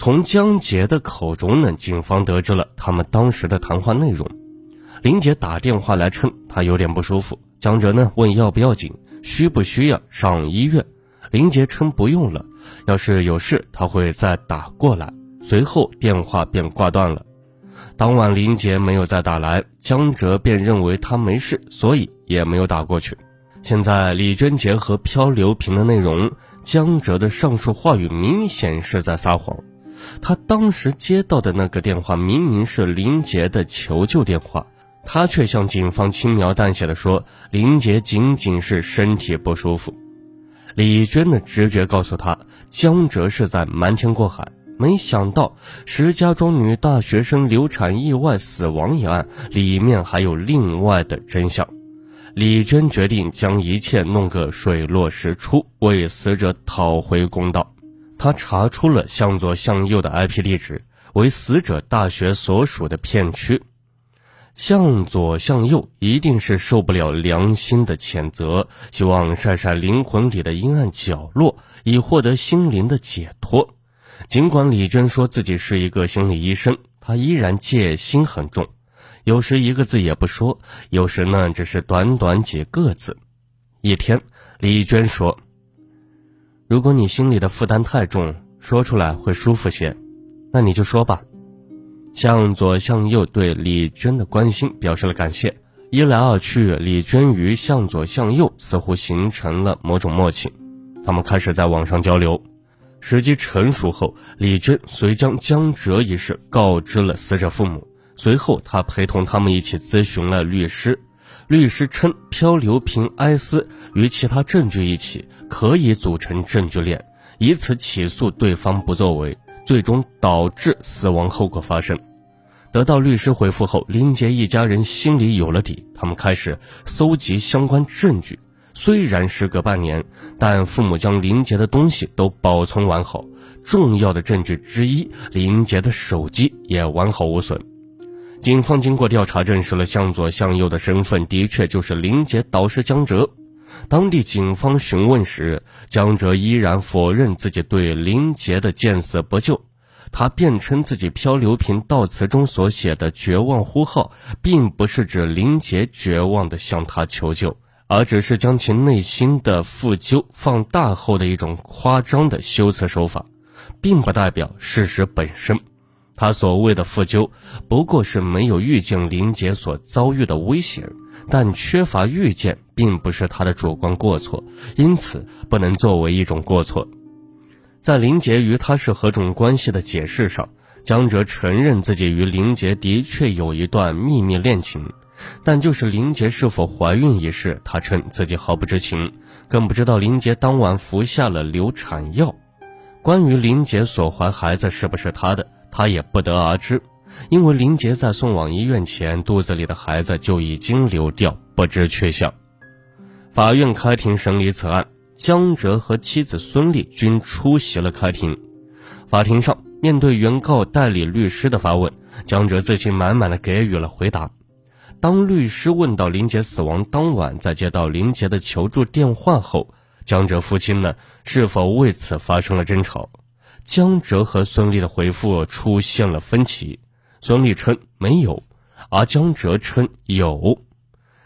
从江杰的口中呢，警方得知了他们当时的谈话内容。林杰打电话来称他有点不舒服，江哲呢问要不要紧，需不需要上医院。林杰称不用了，要是有事他会再打过来。随后电话便挂断了。当晚林杰没有再打来，江哲便认为他没事，所以也没有打过去。现在李娟结合漂流瓶的内容，江哲的上述话语明显是在撒谎。他当时接到的那个电话明明是林杰的求救电话，他却向警方轻描淡写的说林杰仅仅是身体不舒服。李娟的直觉告诉她，江哲是在瞒天过海。没想到石家庄女大学生流产意外死亡一案里面还有另外的真相。李娟决定将一切弄个水落石出，为死者讨回公道。他查出了向左向右的 IP 地址为死者大学所属的片区。向左向右一定是受不了良心的谴责，希望晒晒灵魂里的阴暗角落，以获得心灵的解脱。尽管李娟说自己是一个心理医生，她依然戒心很重，有时一个字也不说，有时呢只是短短几个字。一天，李娟说：“如果你心里的负担太重，说出来会舒服些，那你就说吧。”向左向右对李娟的关心表示了感谢，一来二去，李娟与向左向右似乎形成了某种默契，他们开始在网上交流。时机成熟后，李娟遂将江哲一事告知了死者父母。随后，她陪同他们一起咨询了律师，律师称漂流瓶埃斯与其他证据一起可以组成证据链，以此起诉对方不作为。最终导致死亡后果发生。得到律师回复后，林杰一家人心里有了底。他们开始搜集相关证据。虽然时隔半年，但父母将林杰的东西都保存完好。重要的证据之一，林杰的手机也完好无损。警方经过调查，证实了向左向右的身份的确就是林杰导师江哲。当地警方询问时，江哲依然否认自己对林杰的见死不救。他辩称自己漂流瓶悼词中所写的“绝望呼号”，并不是指林杰绝望地向他求救，而只是将其内心的负疚放大后的一种夸张的修辞手法，并不代表事实本身。他所谓的负疚，不过是没有遇见林杰所遭遇的危险。但缺乏预见并不是他的主观过错，因此不能作为一种过错。在林杰与他是何种关系的解释上，江哲承认自己与林杰的确有一段秘密恋情，但就是林杰是否怀孕一事，他称自己毫不知情，更不知道林杰当晚服下了流产药。关于林杰所怀孩子是不是他的，他也不得而知。因为林杰在送往医院前，肚子里的孩子就已经流掉，不知去向。法院开庭审理此案，江哲和妻子孙丽均出席了开庭。法庭上，面对原告代理律师的发问，江哲自信满满的给予了回答。当律师问到林杰死亡当晚在接到林杰的求助电话后，江哲夫妻呢是否为此发生了争吵？江哲和孙俪的回复出现了分歧。孙俪称没有，而江哲称有。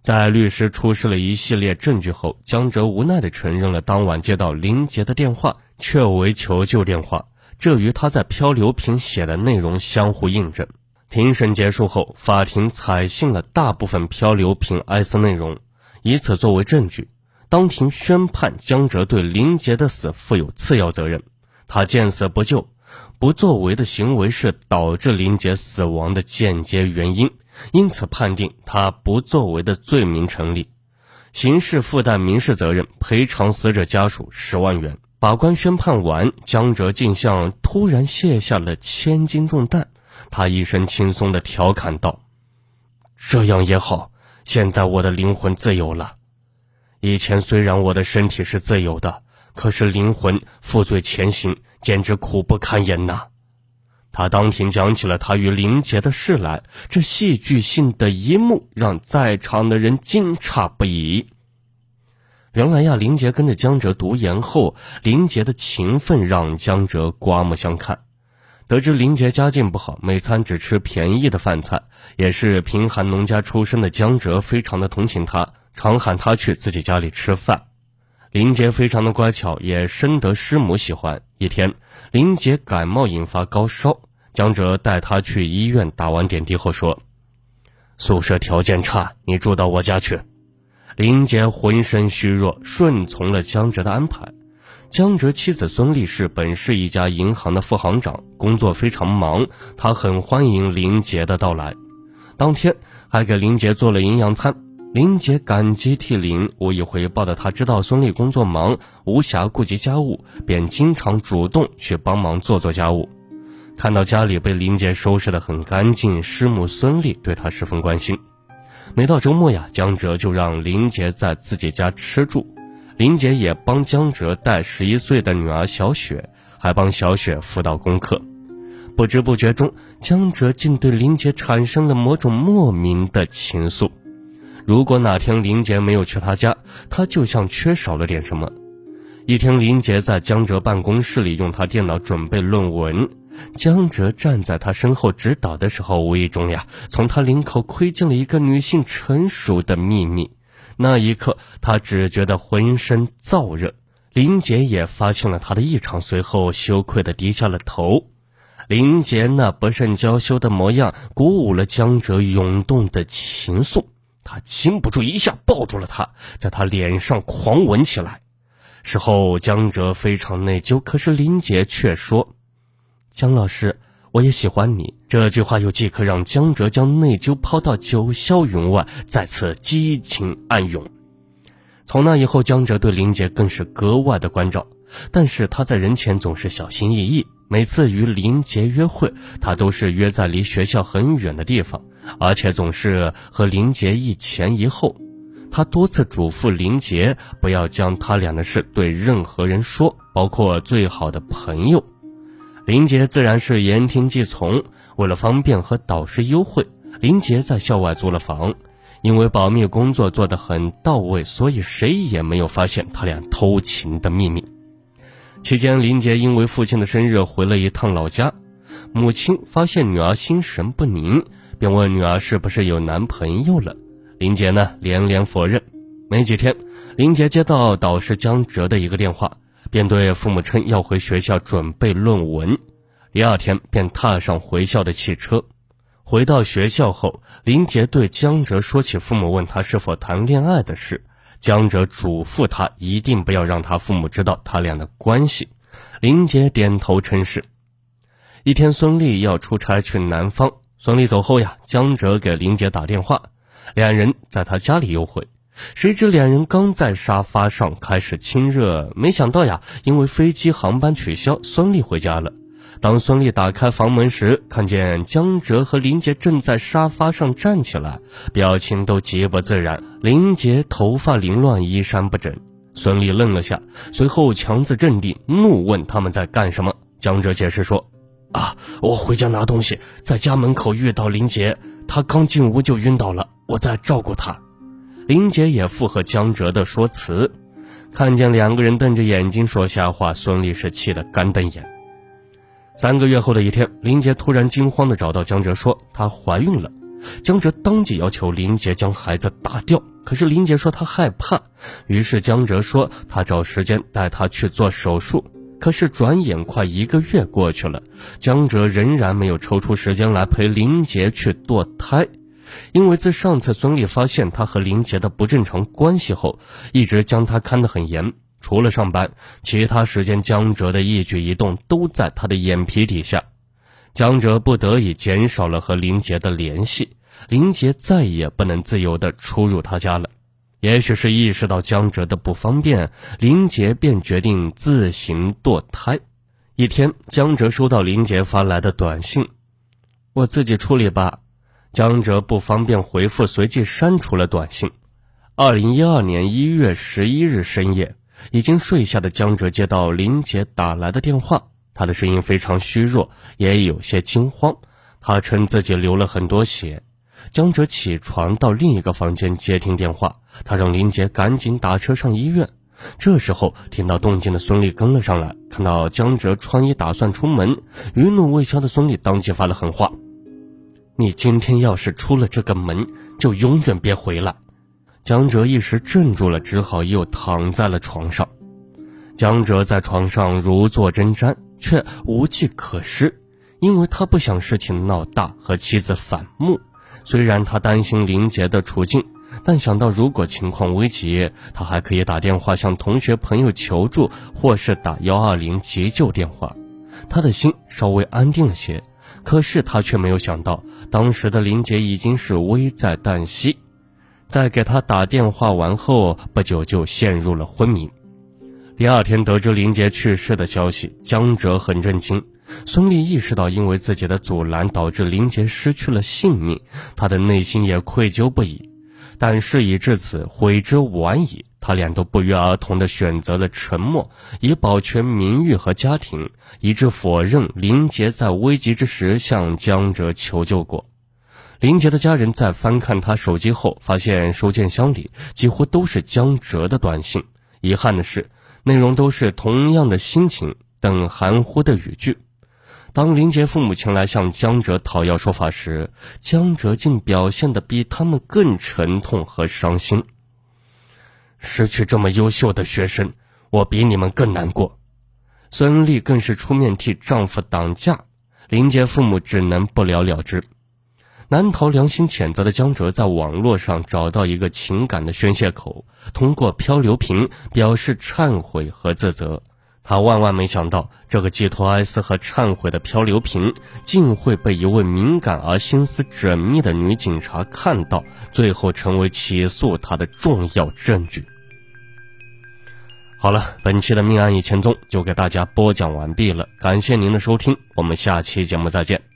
在律师出示了一系列证据后，江哲无奈地承认了当晚接到林杰的电话确为求救电话，这与他在漂流瓶写的内容相互印证。庭审结束后，法庭采信了大部分漂流瓶埃丝内容，以此作为证据。当庭宣判江哲对林杰的死负有次要责任，他见死不救。不作为的行为是导致林杰死亡的间接原因，因此判定他不作为的罪名成立，刑事负担民事责任，赔偿死者家属十万元。法官宣判完，江哲竟像突然卸下了千斤重担，他一声轻松地调侃道：“这样也好，现在我的灵魂自由了。以前虽然我的身体是自由的，可是灵魂负罪前行。”简直苦不堪言呐！他当庭讲起了他与林杰的事来，这戏剧性的一幕让在场的人惊诧不已。原来呀，林杰跟着江哲读研后，林杰的勤奋让江哲刮目相看。得知林杰家境不好，每餐只吃便宜的饭菜，也是贫寒农家出身的江哲非常的同情他，常喊他去自己家里吃饭。林杰非常的乖巧，也深得师母喜欢。一天，林杰感冒引发高烧，江哲带他去医院打完点滴后说：“宿舍条件差，你住到我家去。”林杰浑身虚弱，顺从了江哲的安排。江哲妻子孙俪是本市一家银行的副行长，工作非常忙，她很欢迎林杰的到来。当天还给林杰做了营养餐。林杰感激涕零，无以回报的他知道孙俪工作忙，无暇顾及家务，便经常主动去帮忙做做家务。看到家里被林杰收拾得很干净，师母孙俪对他十分关心。每到周末呀，江哲就让林杰在自己家吃住。林杰也帮江哲带十一岁的女儿小雪，还帮小雪辅导功课。不知不觉中，江哲竟对林杰产生了某种莫名的情愫。如果哪天林杰没有去他家，他就像缺少了点什么。一天，林杰在江哲办公室里用他电脑准备论文，江哲站在他身后指导的时候，无意中呀，从他领口窥见了一个女性成熟的秘密。那一刻，他只觉得浑身燥热。林杰也发现了他的异常，随后羞愧地低下了头。林杰那不甚娇羞的模样，鼓舞了江哲涌动的情愫。他禁不住一下抱住了他，在他脸上狂吻起来。事后，江哲非常内疚，可是林杰却说：“江老师。”我也喜欢你这句话，又即刻让江哲将内疚抛到九霄云外，再次激情暗涌。从那以后，江哲对林杰更是格外的关照，但是他在人前总是小心翼翼。每次与林杰约会，他都是约在离学校很远的地方，而且总是和林杰一前一后。他多次嘱咐林杰不要将他俩的事对任何人说，包括最好的朋友。林杰自然是言听计从。为了方便和导师幽会，林杰在校外租了房。因为保密工作做得很到位，所以谁也没有发现他俩偷情的秘密。期间，林杰因为父亲的生日回了一趟老家。母亲发现女儿心神不宁，便问女儿是不是有男朋友了。林杰呢连连否认。没几天，林杰接到导师江哲的一个电话。便对父母称要回学校准备论文，第二天便踏上回校的汽车。回到学校后，林杰对江哲说起父母问他是否谈恋爱的事，江哲嘱咐他一定不要让他父母知道他俩的关系。林杰点头称是。一天，孙俪要出差去南方，孙俪走后呀，江哲给林杰打电话，两人在他家里幽会。谁知两人刚在沙发上开始亲热，没想到呀，因为飞机航班取消，孙俪回家了。当孙俪打开房门时，看见江哲和林杰正在沙发上站起来，表情都极不自然。林杰头发凌乱，衣衫不整。孙俪愣了下，随后强自镇定，怒问他们在干什么。江哲解释说：“啊，我回家拿东西，在家门口遇到林杰，他刚进屋就晕倒了，我在照顾他。”林杰也附和江哲的说辞，看见两个人瞪着眼睛说瞎话，孙俪是气得干瞪眼。三个月后的一天，林杰突然惊慌地找到江哲说她怀孕了，江哲当即要求林杰将孩子打掉，可是林杰说他害怕，于是江哲说他找时间带她去做手术，可是转眼快一个月过去了，江哲仍然没有抽出时间来陪林杰去堕胎。因为自上次孙俪发现他和林杰的不正常关系后，一直将他看得很严。除了上班，其他时间江哲的一举一动都在他的眼皮底下。江哲不得已减少了和林杰的联系，林杰再也不能自由地出入他家了。也许是意识到江哲的不方便，林杰便决定自行堕胎。一天，江哲收到林杰发来的短信：“我自己处理吧。”江哲不方便回复，随即删除了短信。二零一二年一月十一日深夜，已经睡下的江哲接到林杰打来的电话，他的声音非常虚弱，也有些惊慌。他称自己流了很多血。江哲起床到另一个房间接听电话，他让林杰赶紧打车上医院。这时候听到动静的孙俪跟了上来，看到江哲穿衣打算出门，余怒未消的孙俪当即发了狠话：“你今天要是出了这个门，就永远别回来。”江哲一时镇住了，只好又躺在了床上。江哲在床上如坐针毡，却无计可施，因为他不想事情闹大和妻子反目。虽然他担心林杰的处境。但想到如果情况危急，他还可以打电话向同学朋友求助，或是打幺二零急救电话，他的心稍微安定了些。可是他却没有想到，当时的林杰已经是危在旦夕，在给他打电话完后不久就陷入了昏迷。第二天得知林杰去世的消息，江哲很震惊。孙俪意识到因为自己的阻拦导致林杰失去了性命，他的内心也愧疚不已。但事已至此，悔之晚矣。他俩都不约而同地选择了沉默，以保全名誉和家庭，一致否认林杰在危急之时向江哲求救过。林杰的家人在翻看他手机后，发现收件箱里几乎都是江哲的短信。遗憾的是，内容都是同样的心情等含糊的语句。当林杰父母前来向江哲讨要说法时，江哲竟表现得比他们更沉痛和伤心。失去这么优秀的学生，我比你们更难过。孙俪更是出面替丈夫挡驾，林杰父母只能不了了之。难逃良心谴责的江哲，在网络上找到一个情感的宣泄口，通过漂流瓶表示忏悔和自责。他万万没想到，这个寄托哀思和忏悔的漂流瓶，竟会被一位敏感而心思缜密的女警察看到，最后成为起诉他的重要证据。好了，本期的命案一千宗就给大家播讲完毕了，感谢您的收听，我们下期节目再见。